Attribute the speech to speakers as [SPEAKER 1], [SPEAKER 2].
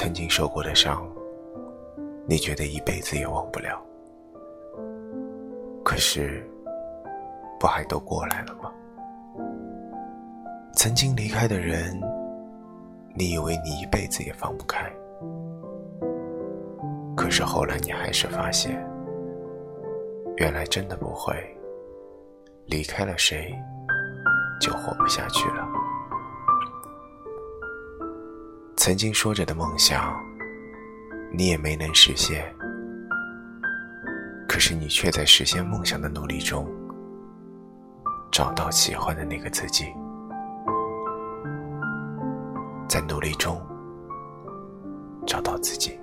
[SPEAKER 1] 曾经受过的伤，你觉得一辈子也忘不了。可是，不还都过来了吗？曾经离开的人，你以为你一辈子也放不开，可是后来你还是发现，原来真的不会，离开了谁，就活不下去了。曾经说着的梦想你也没能实现可是你却在实现梦想的努力中找到喜欢的那个自己在努力中找到自己